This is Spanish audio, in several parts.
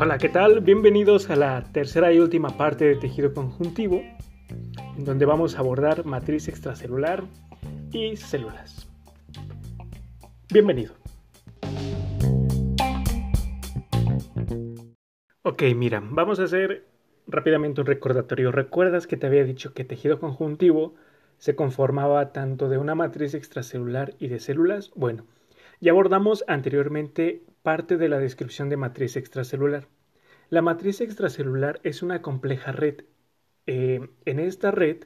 Hola, ¿qué tal? Bienvenidos a la tercera y última parte de tejido conjuntivo, en donde vamos a abordar matriz extracelular y células. Bienvenido. Ok, mira, vamos a hacer rápidamente un recordatorio. ¿Recuerdas que te había dicho que tejido conjuntivo se conformaba tanto de una matriz extracelular y de células? Bueno, ya abordamos anteriormente parte de la descripción de matriz extracelular. La matriz extracelular es una compleja red. Eh, en esta red,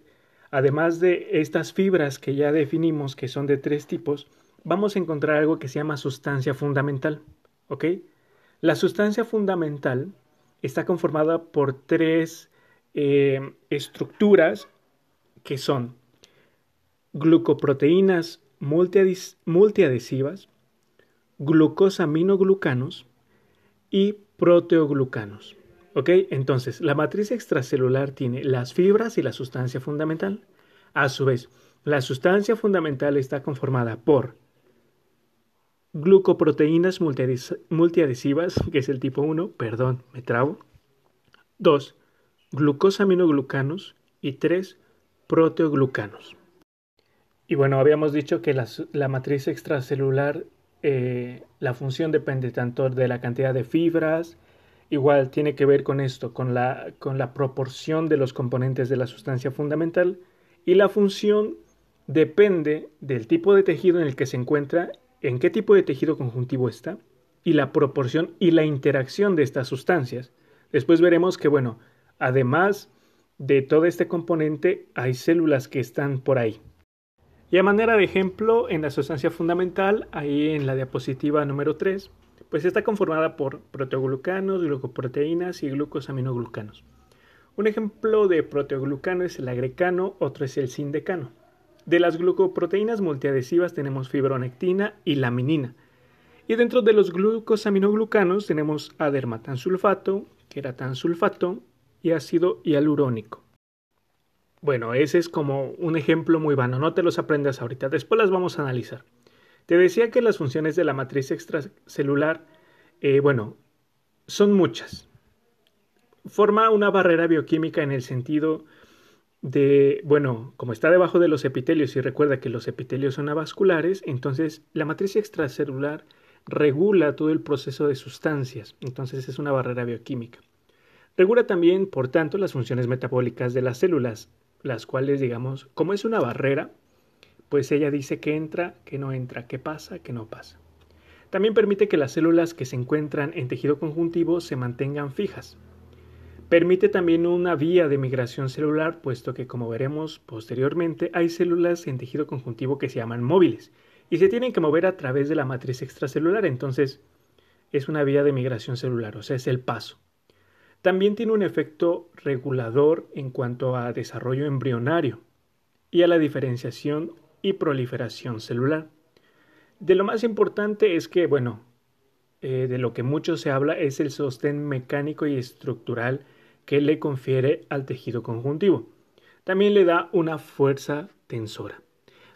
además de estas fibras que ya definimos que son de tres tipos, vamos a encontrar algo que se llama sustancia fundamental. ¿Ok? La sustancia fundamental está conformada por tres eh, estructuras que son glucoproteínas multiadhesivas, glucosaminoglucanos y proteoglucanos. ¿Ok? Entonces, la matriz extracelular tiene las fibras y la sustancia fundamental. A su vez, la sustancia fundamental está conformada por glucoproteínas multiadhesivas, que es el tipo 1, perdón, me trabo. 2. Glucosaminoglucanos y 3. Proteoglucanos. Y bueno, habíamos dicho que la, matriz extracelular, eh, la función depende tanto de la cantidad de fibras, igual tiene que ver con esto, con la, con la proporción de los componentes de la sustancia fundamental, y la función depende del tipo de tejido en el que se encuentra en qué tipo de tejido conjuntivo está y la proporción y la interacción de estas sustancias. Después veremos que, bueno, además de todo este componente, hay células que están por ahí. Y a manera de ejemplo, en la sustancia fundamental, ahí en la diapositiva número 3, pues está conformada por proteoglucanos, glucoproteínas y glucosaminoglucanos. Un ejemplo de proteoglucano es el agrecano, otro es el sindecano. De las glucoproteínas multiadhesivas tenemos fibronectina y laminina. Y dentro de los glucosaminoglucanos tenemos adermatansulfato, queratansulfato y ácido hialurónico. Bueno, ese es como un ejemplo muy vano, no te los aprendas ahorita, después las vamos a analizar. Te decía que las funciones de la matriz extracelular, eh, bueno, son muchas. Forma una barrera bioquímica en el sentido de, bueno, como está debajo de los epitelios y recuerda que los epitelios son avasculares, entonces la matriz extracelular regula todo el proceso de sustancias, entonces es una barrera bioquímica. Regula también, por tanto, las funciones metabólicas de las células, las cuales, digamos, como es una barrera, pues ella dice que entra, que no entra, que pasa, que no pasa. También permite que las células que se encuentran en tejido conjuntivo se mantengan fijas, Permite también una vía de migración celular, puesto que, como veremos posteriormente, hay células en tejido conjuntivo que se llaman móviles y se tienen que mover a través de la matriz extracelular, entonces es una vía de migración celular, o sea, es el paso. También tiene un efecto regulador en cuanto a desarrollo embrionario y a la diferenciación y proliferación celular. De lo más importante es que, bueno, eh, de lo que mucho se habla es el sostén mecánico y estructural que le confiere al tejido conjuntivo. También le da una fuerza tensora.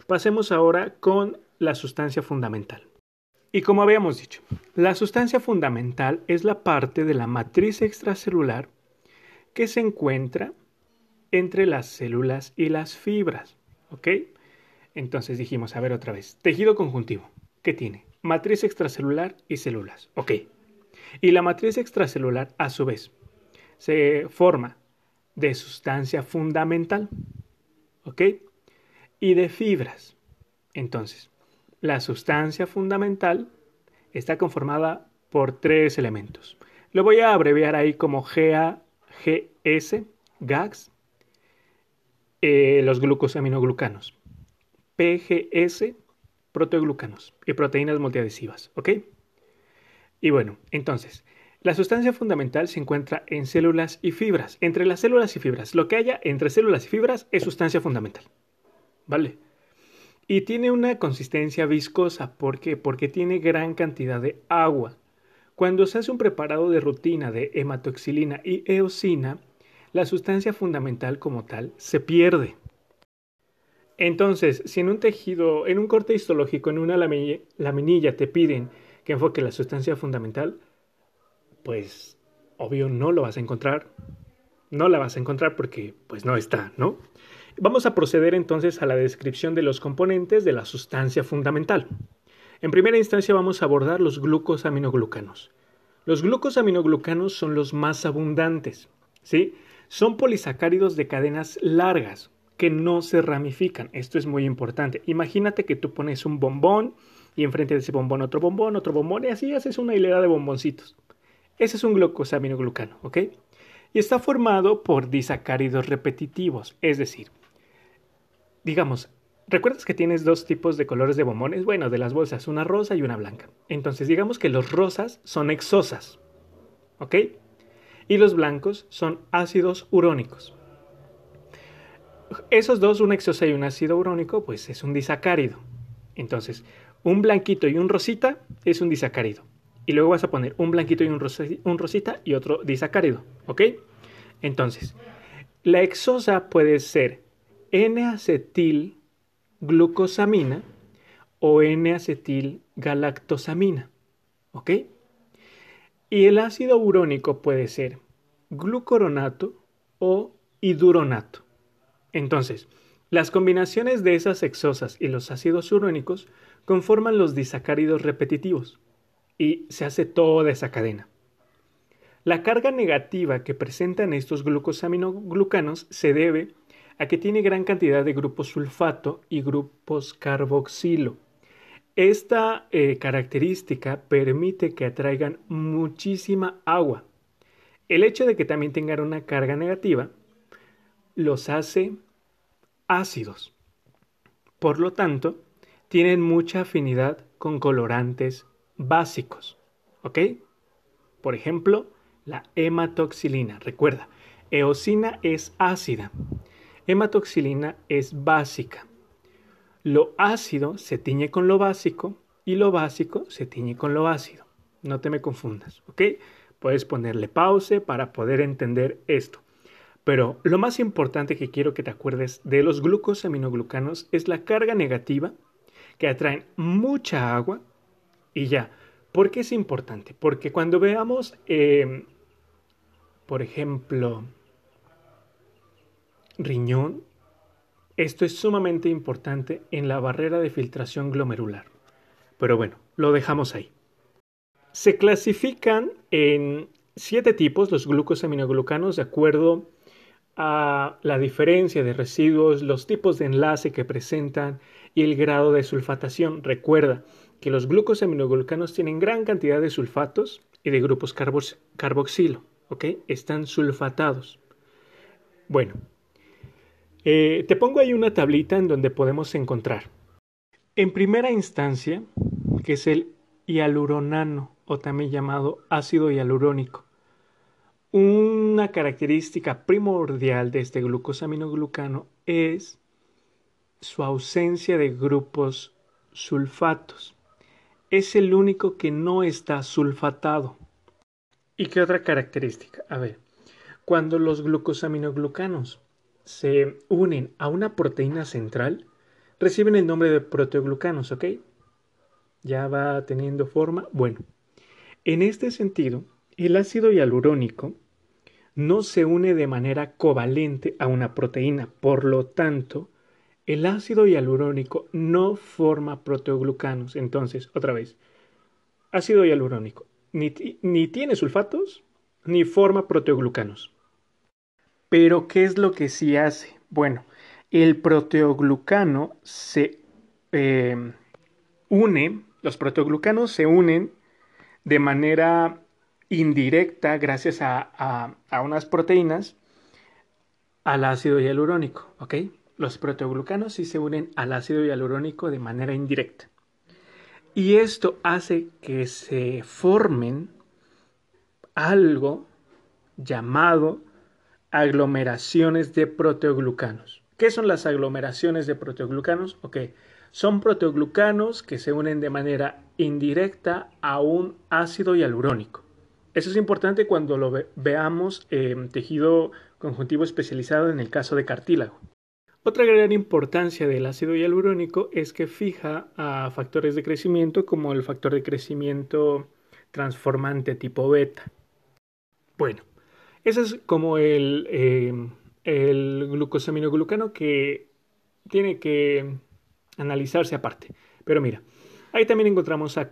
Pasemos ahora con la sustancia fundamental. Y como habíamos dicho, la sustancia fundamental es la parte de la matriz extracelular que se encuentra entre las células y las fibras. ¿Ok? Entonces dijimos, a ver otra vez, tejido conjuntivo. ¿Qué tiene? Matriz extracelular y células. ¿Ok? Y la matriz extracelular, a su vez, se forma de sustancia fundamental, ¿ok? Y de fibras. Entonces, la sustancia fundamental está conformada por tres elementos. Lo voy a abreviar ahí como GAGS, GAGS, eh, los glucosaminoglucanos, PGS, proteoglucanos y proteínas multiadhesivas, ¿ok? Y bueno, entonces, la sustancia fundamental se encuentra en células y fibras. Entre las células y fibras, lo que haya entre células y fibras es sustancia fundamental. ¿Vale? Y tiene una consistencia viscosa. ¿Por qué? Porque tiene gran cantidad de agua. Cuando se hace un preparado de rutina de hematoxilina y eosina, la sustancia fundamental como tal se pierde. Entonces, si en un tejido, en un corte histológico, en una laminilla te piden que enfoque la sustancia fundamental, pues obvio no lo vas a encontrar. No la vas a encontrar porque pues no está, ¿no? Vamos a proceder entonces a la descripción de los componentes de la sustancia fundamental. En primera instancia vamos a abordar los glucosaminoglucanos. Los glucosaminoglucanos son los más abundantes, ¿sí? Son polisacáridos de cadenas largas que no se ramifican. Esto es muy importante. Imagínate que tú pones un bombón y enfrente de ese bombón otro bombón, otro bombón y así haces una hilera de bomboncitos. Ese es un glucosaminoglucano, ¿ok? Y está formado por disacáridos repetitivos, es decir, digamos, ¿recuerdas que tienes dos tipos de colores de bombones? Bueno, de las bolsas, una rosa y una blanca. Entonces, digamos que los rosas son exosas, ¿ok? Y los blancos son ácidos urónicos. Esos dos, una exosa y un ácido urónico, pues es un disacárido. Entonces, un blanquito y un rosita es un disacárido y luego vas a poner un blanquito y un, rosita y otro disacárido, ¿ok? Entonces, la exosa puede ser N-acetil glucosamina o N-acetil galactosamina, ¿ok? Y el ácido urónico puede ser glucoronato o hidronato. Entonces, las combinaciones de esas exosas y los ácidos urónicos conforman los disacáridos repetitivos y se hace toda esa cadena. La carga negativa que presentan estos glucosaminoglucanos se debe a que tiene gran cantidad de grupos sulfato y grupos carboxilo. Esta eh, característica permite que atraigan muchísima agua. El hecho de que también tengan una carga negativa los hace ácidos. Por lo tanto, tienen mucha afinidad con colorantes básicos. ¿Ok? Por ejemplo, la hematoxilina. Recuerda, eosina es ácida. Hematoxilina es básica. Lo ácido se tiñe con lo básico y lo básico se tiñe con lo ácido. No te me confundas, ¿ok? Puedes ponerle pause para poder entender esto. Pero lo más importante que quiero que te acuerdes de los glucosaminoglucanos es la carga negativa que atraen mucha agua y ya. ¿Por qué es importante? Porque cuando veamos, em, por ejemplo, riñón, esto es sumamente importante en la barrera de filtración glomerular. Pero bueno, lo dejamos ahí. Se clasifican en siete tipos los glucosaminoglucanos de acuerdo a la diferencia de residuos, los tipos de enlace que presentan y el grado de sulfatación. Recuerda, que los glucosaminoglucanos tienen gran cantidad de sulfatos y de grupos carboxilo, ¿ok? Están sulfatados. Bueno, eh, te pongo ahí una tablita en donde podemos encontrar. En primera instancia, que es el hialuronano o también llamado ácido hialurónico. Una característica primordial de este glucosaminoglucano es su ausencia de grupos sulfatos es el único que no está sulfatado. ¿Y qué otra característica? A ver, cuando los glucosaminoglucanos se unen a una proteína central, reciben el nombre de proteoglucanos, ¿ok? Ya va teniendo forma. Bueno, en este sentido, el ácido hialurónico no se une de manera covalente a una proteína, por lo tanto, el ácido hialurónico no forma proteoglucanos. Entonces, otra vez, ácido hialurónico ni, ni tiene sulfatos ni forma proteoglucanos. Pero, ¿qué es lo que sí hace? Bueno, el proteoglucano se eh, une, los proteoglucanos se unen de manera indirecta gracias a, a unas proteínas al ácido hialurónico, ¿ok? los proteoglucanos sí se unen al ácido hialurónico de manera indirecta. Y esto hace que se formen algo llamado aglomeraciones de proteoglucanos. ¿Qué son las aglomeraciones de proteoglucanos? Ok, son proteoglucanos que se unen de manera indirecta a un ácido hialurónico. Eso es importante cuando lo veamos en tejido conjuntivo especializado en el caso de cartílago. Otra gran importancia del ácido hialurónico es que fija a factores de crecimiento como el factor de crecimiento transformante tipo beta. Bueno, ese es como el, eh, el glucosaminoglucano que tiene que analizarse aparte. Pero mira, ahí también encontramos a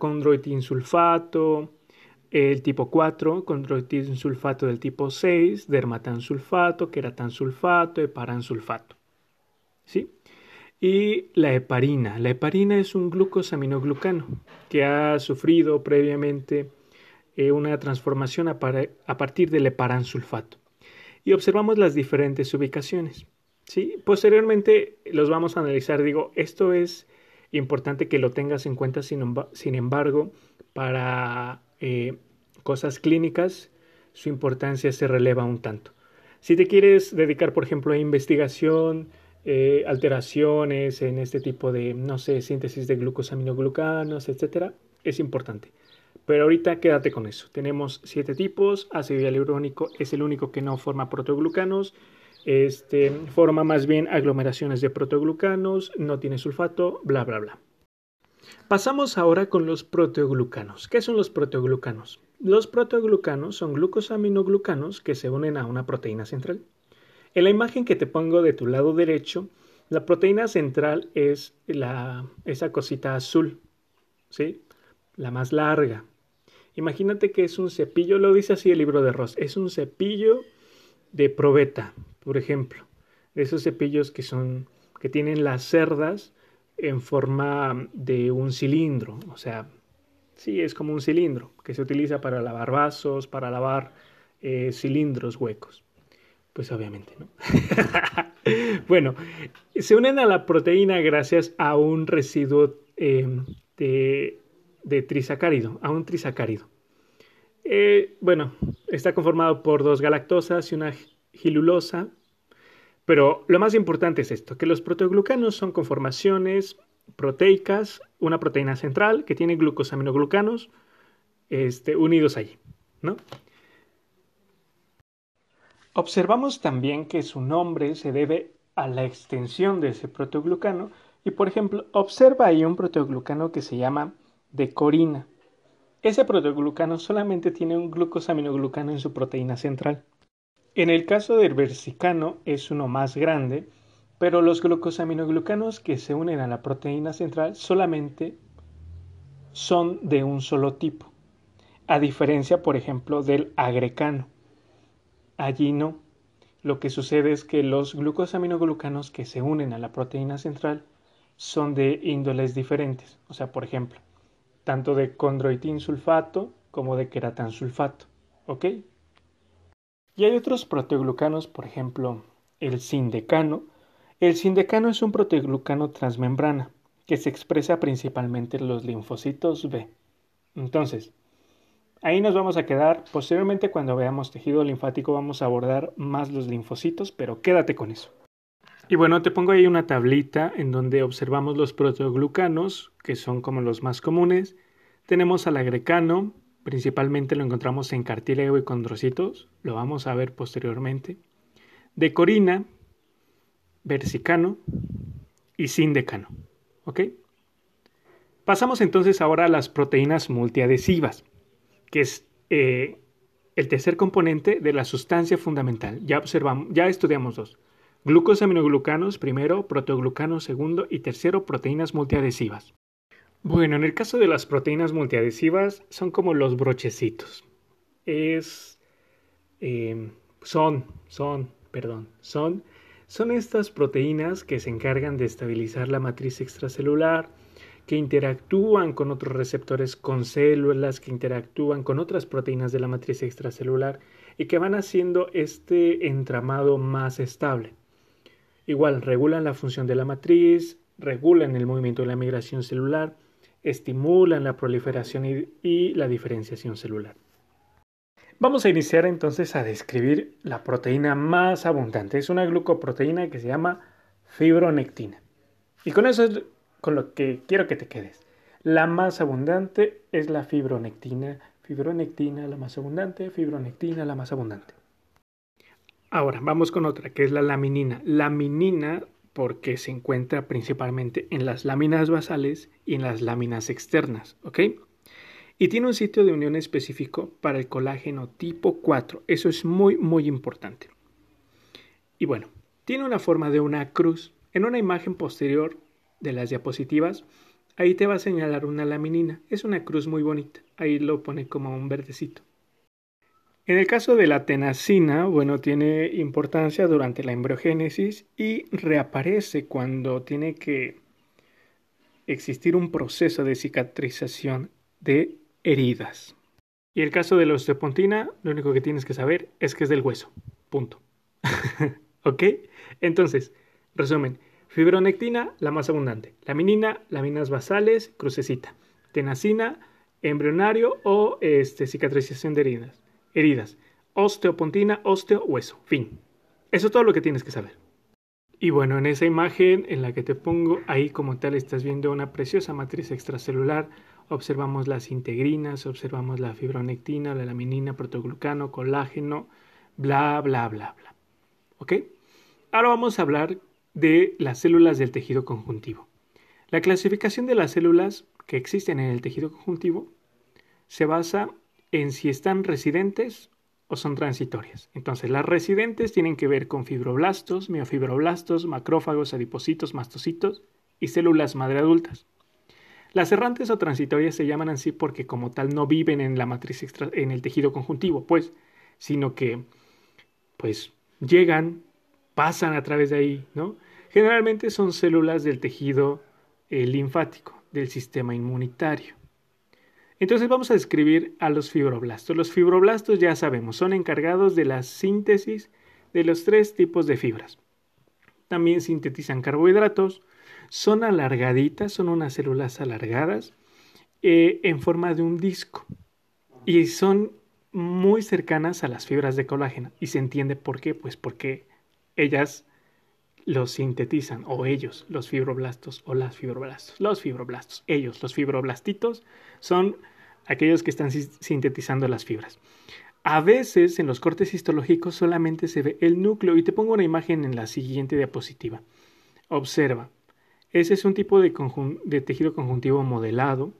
sulfato, el tipo 4, sulfato del tipo 6, dermatansulfato, queratansulfato, heparansulfato. ¿Sí? Y la heparina. La heparina es un glucosaminoglucano que ha sufrido previamente eh, una transformación a, partir del heparansulfato. Y observamos las diferentes ubicaciones. ¿sí? Posteriormente los vamos a analizar. Digo, esto es importante que lo tengas en cuenta, sin, embargo, para eh, cosas clínicas, su importancia se releva un tanto. Si te quieres dedicar, por ejemplo, a investigación, eh, alteraciones en este tipo de, no sé, síntesis de glucosaminoglucanos, etcétera, es importante. Pero ahorita quédate con eso. Tenemos siete tipos. Ácido hialurónico es el único que no forma protoglucanos. Este, forma más bien aglomeraciones de protoglucanos, no tiene sulfato, bla, bla, bla. Pasamos ahora con los proteoglucanos. ¿Qué son los proteoglucanos? Los proteoglucanos son glucosaminoglucanos que se unen a una proteína central. En la imagen que te pongo de tu lado derecho, la proteína central es la, esa cosita azul, ¿sí? La más larga. Imagínate que es un cepillo, lo dice así el libro de Ross, es un cepillo de probeta, por ejemplo, esos cepillos que son que tienen las cerdas en forma de un cilindro, o sea, sí, es como un cilindro que se utiliza para lavar vasos, para lavar eh, cilindros huecos. Pues obviamente, ¿no? bueno, se unen a la proteína gracias a un residuo em, de, de, trisacárido, a un trisacárido. Eh, bueno, está conformado por dos galactosas y una gilulosa. Pero lo más importante es esto, que los proteoglucanos son conformaciones proteicas, una proteína central que tiene glucosaminoglucanos este, unidos allí, ¿no? Observamos también que su nombre se debe a la extensión de ese proteoglucano y por ejemplo, observa ahí un proteoglucano que se llama decorina. Ese proteoglucano solamente tiene un glucosaminoglucano en su proteína central. En el caso del versicano es uno más grande, pero los glucosaminoglucanos que se unen a la proteína central solamente son de un solo tipo, a diferencia, por ejemplo, del agrecano. Allí no. Lo que sucede es que los glucosaminoglucanos que se unen a la proteína central son de índoles diferentes. O sea, por ejemplo, tanto de condroitin sulfato como de queratansulfato. ¿Ok? Y hay otros proteoglucanos, por ejemplo, el sindecano. El sindecano es un proteoglucano transmembrana que se expresa principalmente en los linfocitos B. Entonces, ahí nos vamos a quedar. Posteriormente, cuando veamos tejido linfático, vamos a abordar más los linfocitos, pero quédate con eso. Y bueno, te pongo ahí una tablita en donde observamos los proteoglucanos, que son como los más comunes. Tenemos al agrecano, Principalmente lo encontramos en cartílago y condrocitos, lo vamos a ver posteriormente. De corina, versicano y sindecano. ¿Ok? Pasamos entonces ahora a las proteínas multiadhesivas, que es eh, el tercer componente de la sustancia fundamental. Ya observamos, ya estudiamos dos. Glucosaminoglucanos primero, proteoglucanos segundo y tercero proteínas multiadhesivas. Bueno, en el caso de las proteínas multiadhesivas son como los brochecitos. Es, em, son, son, perdón, son, son estas proteínas que se encargan de estabilizar la matriz extracelular, que interactúan con otros receptores con células, que interactúan con otras proteínas de la matriz extracelular y que van haciendo este entramado más estable. Igual, regulan la función de la matriz, regulan el movimiento de la migración celular, estimulan la proliferación y, la diferenciación celular. Vamos a iniciar entonces a describir la proteína más abundante. Es una glucoproteína que se llama fibronectina. Y con eso es con lo que quiero que te quedes. La más abundante es la fibronectina. Fibronectina, la más abundante. Fibronectina, la más abundante. Ahora, vamos con otra, que es la laminina. Laminina porque se encuentra principalmente en las láminas basales y en las láminas externas, ¿ok? Y tiene un sitio de unión específico para el colágeno tipo 4. Eso es muy, muy importante. Y bueno, tiene una forma de una cruz. En una imagen posterior de las diapositivas, ahí te va a señalar una laminina. Es una cruz muy bonita. Ahí lo pone como un verdecito. En el caso de la tenacina, bueno, tiene importancia durante la embriogénesis y reaparece cuando tiene que existir un proceso de cicatrización de heridas. Y el caso de la osteopontina, lo único que tienes que saber es que es del hueso. Punto. ¿Ok? Entonces, resumen. Fibronectina, la más abundante. Laminina, laminas basales, crucecita. Tenacina, embrionario o este, cicatrización de heridas. Heridas. Osteopontina, osteo, hueso. Fin. Eso es todo lo que tienes que saber. Y bueno, en esa imagen en la que te pongo, ahí como tal estás viendo una preciosa matriz extracelular. Observamos las integrinas, observamos la fibronectina, la laminina, protoglucano, colágeno, bla, bla, bla, bla. ¿Ok? Ahora vamos a hablar de las células del tejido conjuntivo. La clasificación de las células que existen en el tejido conjuntivo se basa en si están residentes o son transitorias. Entonces, las residentes tienen que ver con fibroblastos, miofibroblastos, macrófagos, adipocitos, mastocitos y células madre adultas. Las errantes o transitorias se llaman así porque como tal no viven en la matriz extra, en el tejido conjuntivo, pues, sino que pues llegan, pasan a través de ahí, ¿no? Generalmente son células del tejido eh, linfático, del sistema inmunitario. Entonces vamos a describir a los fibroblastos. Los fibroblastos ya sabemos, son encargados de la síntesis de los tres tipos de fibras. También sintetizan carbohidratos, son alargaditas, son unas células alargadas eh, en forma de un disco y son muy cercanas a las fibras de colágeno. ¿Y se entiende por qué? Pues porque ellas los sintetizan, o ellos, los fibroblastos, o las fibroblastos, los fibroblastos, ellos, los fibroblastitos, son aquellos que están sintetizando las fibras. A veces en los cortes histológicos solamente se ve el núcleo y te pongo una imagen en la siguiente diapositiva. Observa, ese es un tipo de, tejido conjuntivo modelado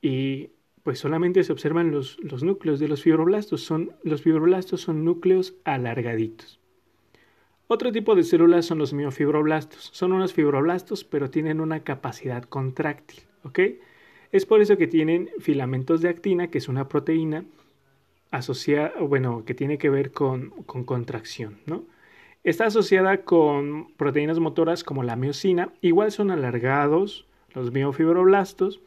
y pues solamente se observan los, los núcleos de los fibroblastos. Son, los fibroblastos son núcleos alargaditos. Otro tipo de células son los miofibroblastos. Son unos fibroblastos, pero tienen una capacidad contráctil, ¿ok? Es por eso que tienen filamentos de actina, que es una proteína asociada, bueno, que tiene que ver con, con contracción, ¿no? Está asociada con proteínas motoras como la miocina. Igual son alargados los miofibroblastos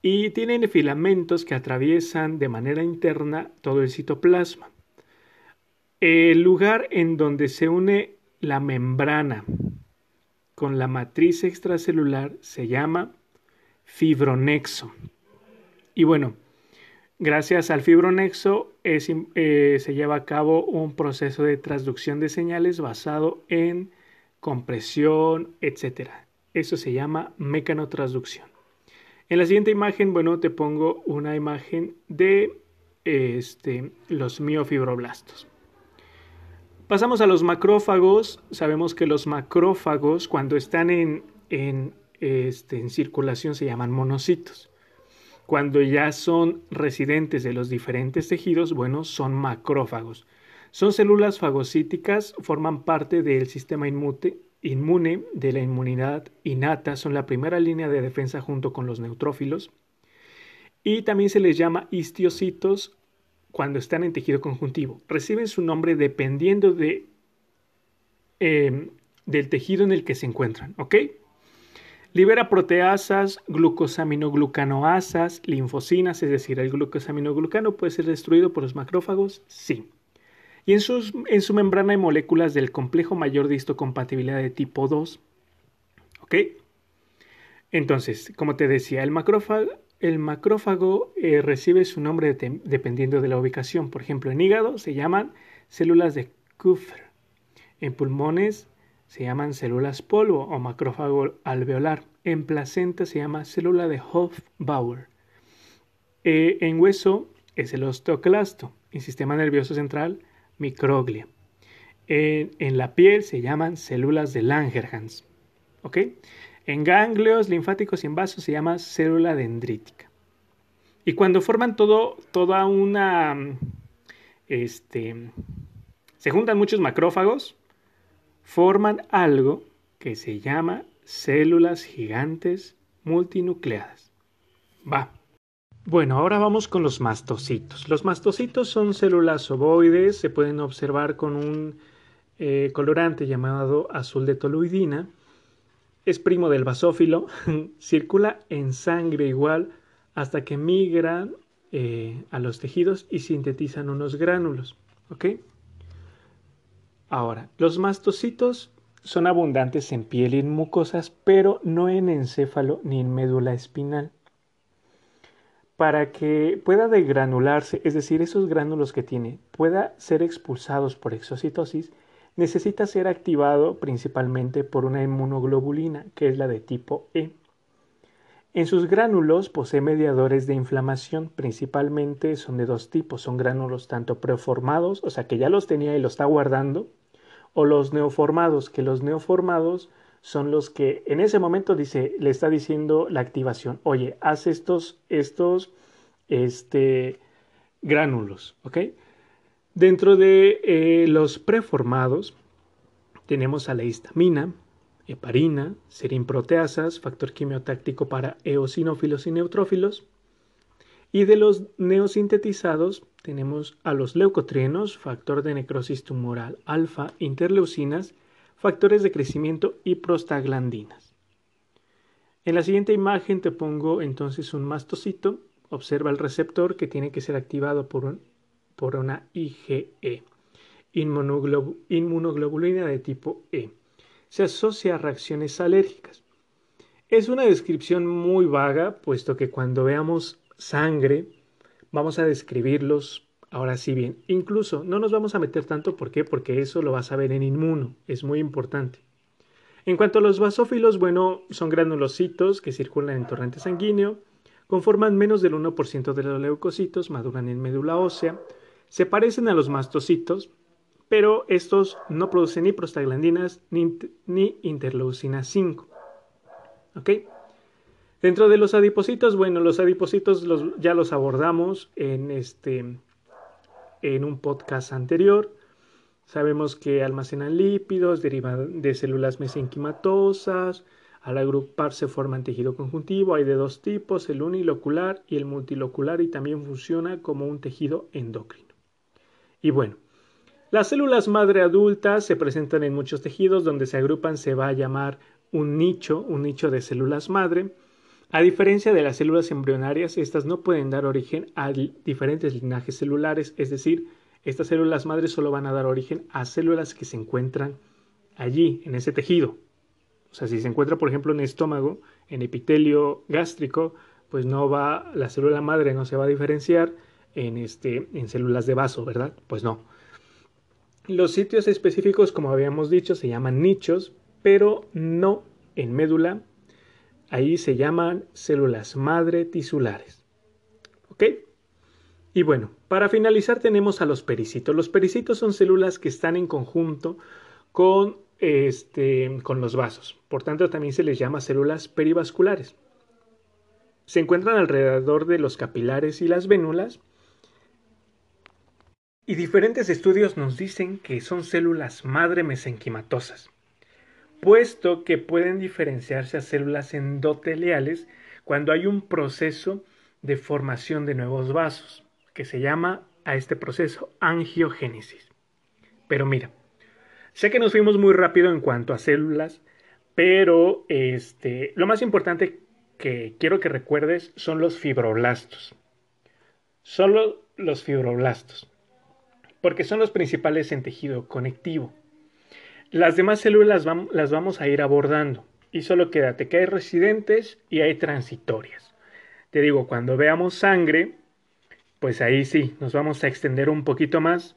y tienen filamentos que atraviesan de manera interna todo el citoplasma. El lugar en donde se une la membrana con la matriz extracelular se llama fibronexo. Y bueno, gracias al fibronexo eh, se lleva a cabo un proceso de transducción de señales basado en compresión, etc. Eso se llama mecanotransducción. En la siguiente imagen, bueno, te pongo una imagen de este, los miofibroblastos. Pasamos a los macrófagos. Sabemos que los macrófagos, cuando están en, en, este, en circulación, se llaman monocitos. Cuando ya son residentes de los diferentes tejidos, bueno, son macrófagos. Son células fagocíticas, forman parte del sistema inmune, de la inmunidad innata, son la primera línea de defensa junto con los neutrófilos. Y también se les llama histiocitos cuando están en tejido conjuntivo. Reciben su nombre dependiendo de, em, del tejido en el que se encuentran, ¿ok? Libera proteasas, glucosaminoglucanoasas, linfocinas, es decir, el glucosaminoglucano puede ser destruido por los macrófagos, sí. Y en, en su membrana hay moléculas del complejo mayor de histocompatibilidad de tipo 2, ¿ok? Entonces, como te decía, el macrófago el macrófago eh, recibe su nombre dependiendo de la ubicación. Por ejemplo, en hígado se llaman células de Kupffer. En pulmones se llaman células polvo o macrófago alveolar. En placenta se llama célula de Hofbauer. Eh, en hueso es el osteoclasto. En sistema nervioso central, microglia. En, la piel se llaman células de Langerhans. ¿Ok? En ganglios linfáticos y en vasos se llama célula dendrítica. Y cuando forman todo, toda una... Este, se juntan muchos macrófagos, forman algo que se llama células gigantes multinucleadas. Va. Bueno, ahora vamos con los mastocitos. Los mastocitos son células ovoides, se pueden observar con un eh, colorante llamado azul de toluidina. Es primo del basófilo, circula en sangre igual hasta que migran eh, a los tejidos y sintetizan unos gránulos. ¿Ok? Ahora, los mastocitos son abundantes en piel y en mucosas, pero no en encéfalo ni en médula espinal. Para que pueda degranularse, es decir, esos gránulos que tiene, pueda ser expulsados por exocitosis, necesita ser activado principalmente por una inmunoglobulina, que es la de tipo E. En sus gránulos posee mediadores de inflamación, principalmente son de dos tipos, son gránulos tanto preformados, o sea que ya los tenía y los está guardando, o los neoformados, que los neoformados son los que en ese momento dice, le está diciendo la activación, oye, haz estos, estos, este, gránulos, ¿ok? Dentro de eh, los preformados tenemos a la histamina, heparina, serinproteasas, factor quimiotáctico para eosinófilos y neutrófilos, y de los neosintetizados tenemos a los leucotrienos, factor de necrosis tumoral alfa, interleucinas, factores de crecimiento y prostaglandinas. En la siguiente imagen te pongo entonces un mastocito. Observa el receptor que tiene que ser activado por, una IgE, inmunoglobulina de tipo E. Se asocia a reacciones alérgicas. Es una descripción muy vaga, puesto que cuando veamos sangre, vamos a describirlos ahora sí bien. Incluso no nos vamos a meter tanto, ¿por qué? Porque eso lo vas a ver en inmuno, es muy importante. En cuanto a los basófilos, bueno, son granulocitos que circulan en torrente sanguíneo, conforman menos del 1% de los leucocitos, maduran en médula ósea, se parecen a los mastocitos, pero estos no producen ni prostaglandinas ni, ni interleucina 5. ¿Ok? Dentro de los adipocitos, bueno, los adipocitos ya los abordamos en, este, en un podcast anterior. Sabemos que almacenan lípidos, derivan de células mesenquimatosas. Al agruparse forman tejido conjuntivo. Hay de dos tipos, el unilocular y el multilocular, y también funciona como un tejido endocrino. Y bueno, las células madre adultas se presentan en muchos tejidos donde se agrupan, se va a llamar un nicho, un nicho de células madre a diferencia de las células embrionarias, estas no pueden dar origen a diferentes linajes celulares, es decir, estas células madres solo van a dar origen a células que se encuentran allí, en ese tejido. O sea, si se encuentra, por ejemplo, en estómago, en epitelio gástrico, pues no va, la célula madre no se va a diferenciar en, este, en células de vaso, ¿verdad? Pues no. Los sitios específicos, como habíamos dicho, se llaman nichos, pero no en médula Ahí se llaman células madre tisulares. ¿Ok? Y bueno, para finalizar tenemos a los pericitos. Los pericitos son células que están en conjunto con, este, con los vasos. Por tanto, también se les llama células perivasculares. Se encuentran alrededor de los capilares y las vénulas. Y diferentes estudios nos dicen que son células madre mesenquimatosas puesto que pueden diferenciarse a células endoteliales cuando hay un proceso de formación de nuevos vasos, que se llama a este proceso angiogénesis. Pero mira, sé que nos fuimos muy rápido en cuanto a células, pero este, lo más importante que quiero que recuerdes son los fibroblastos. Solo los fibroblastos, porque son los principales en tejido conectivo. Las demás células las vamos a ir abordando y solo quédate que hay residentes y hay transitorias. Te digo, cuando veamos sangre, pues ahí sí, nos vamos a extender un poquito más,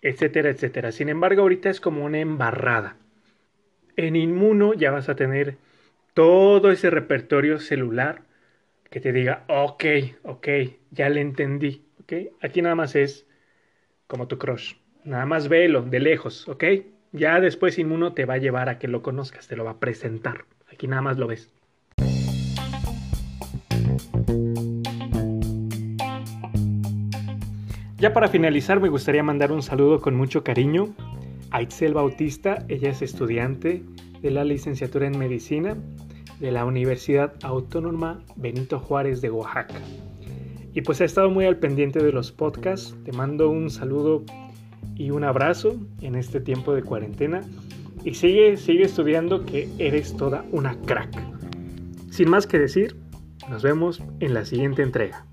etcétera, etcétera. Sin embargo, ahorita es como una embarrada. En inmuno ya vas a tener todo ese repertorio celular que te diga, ok, ok, ya le entendí, ok. Aquí nada más es como tu crush, Nada más velo de lejos, ¿ok? Ya después Inmuno te va a llevar a que lo conozcas, te lo va a presentar. Aquí nada más lo ves. Ya para finalizar me gustaría mandar un saludo con mucho cariño a Itzel Bautista, ella es estudiante de la licenciatura en medicina de la Universidad Autónoma Benito Juárez de Oaxaca. Y pues ha estado muy al pendiente de los podcasts. Te mando un saludo y un abrazo en este tiempo de cuarentena. Y sigue, sigue estudiando que eres toda una crack. Sin más que decir, nos vemos en la siguiente entrega.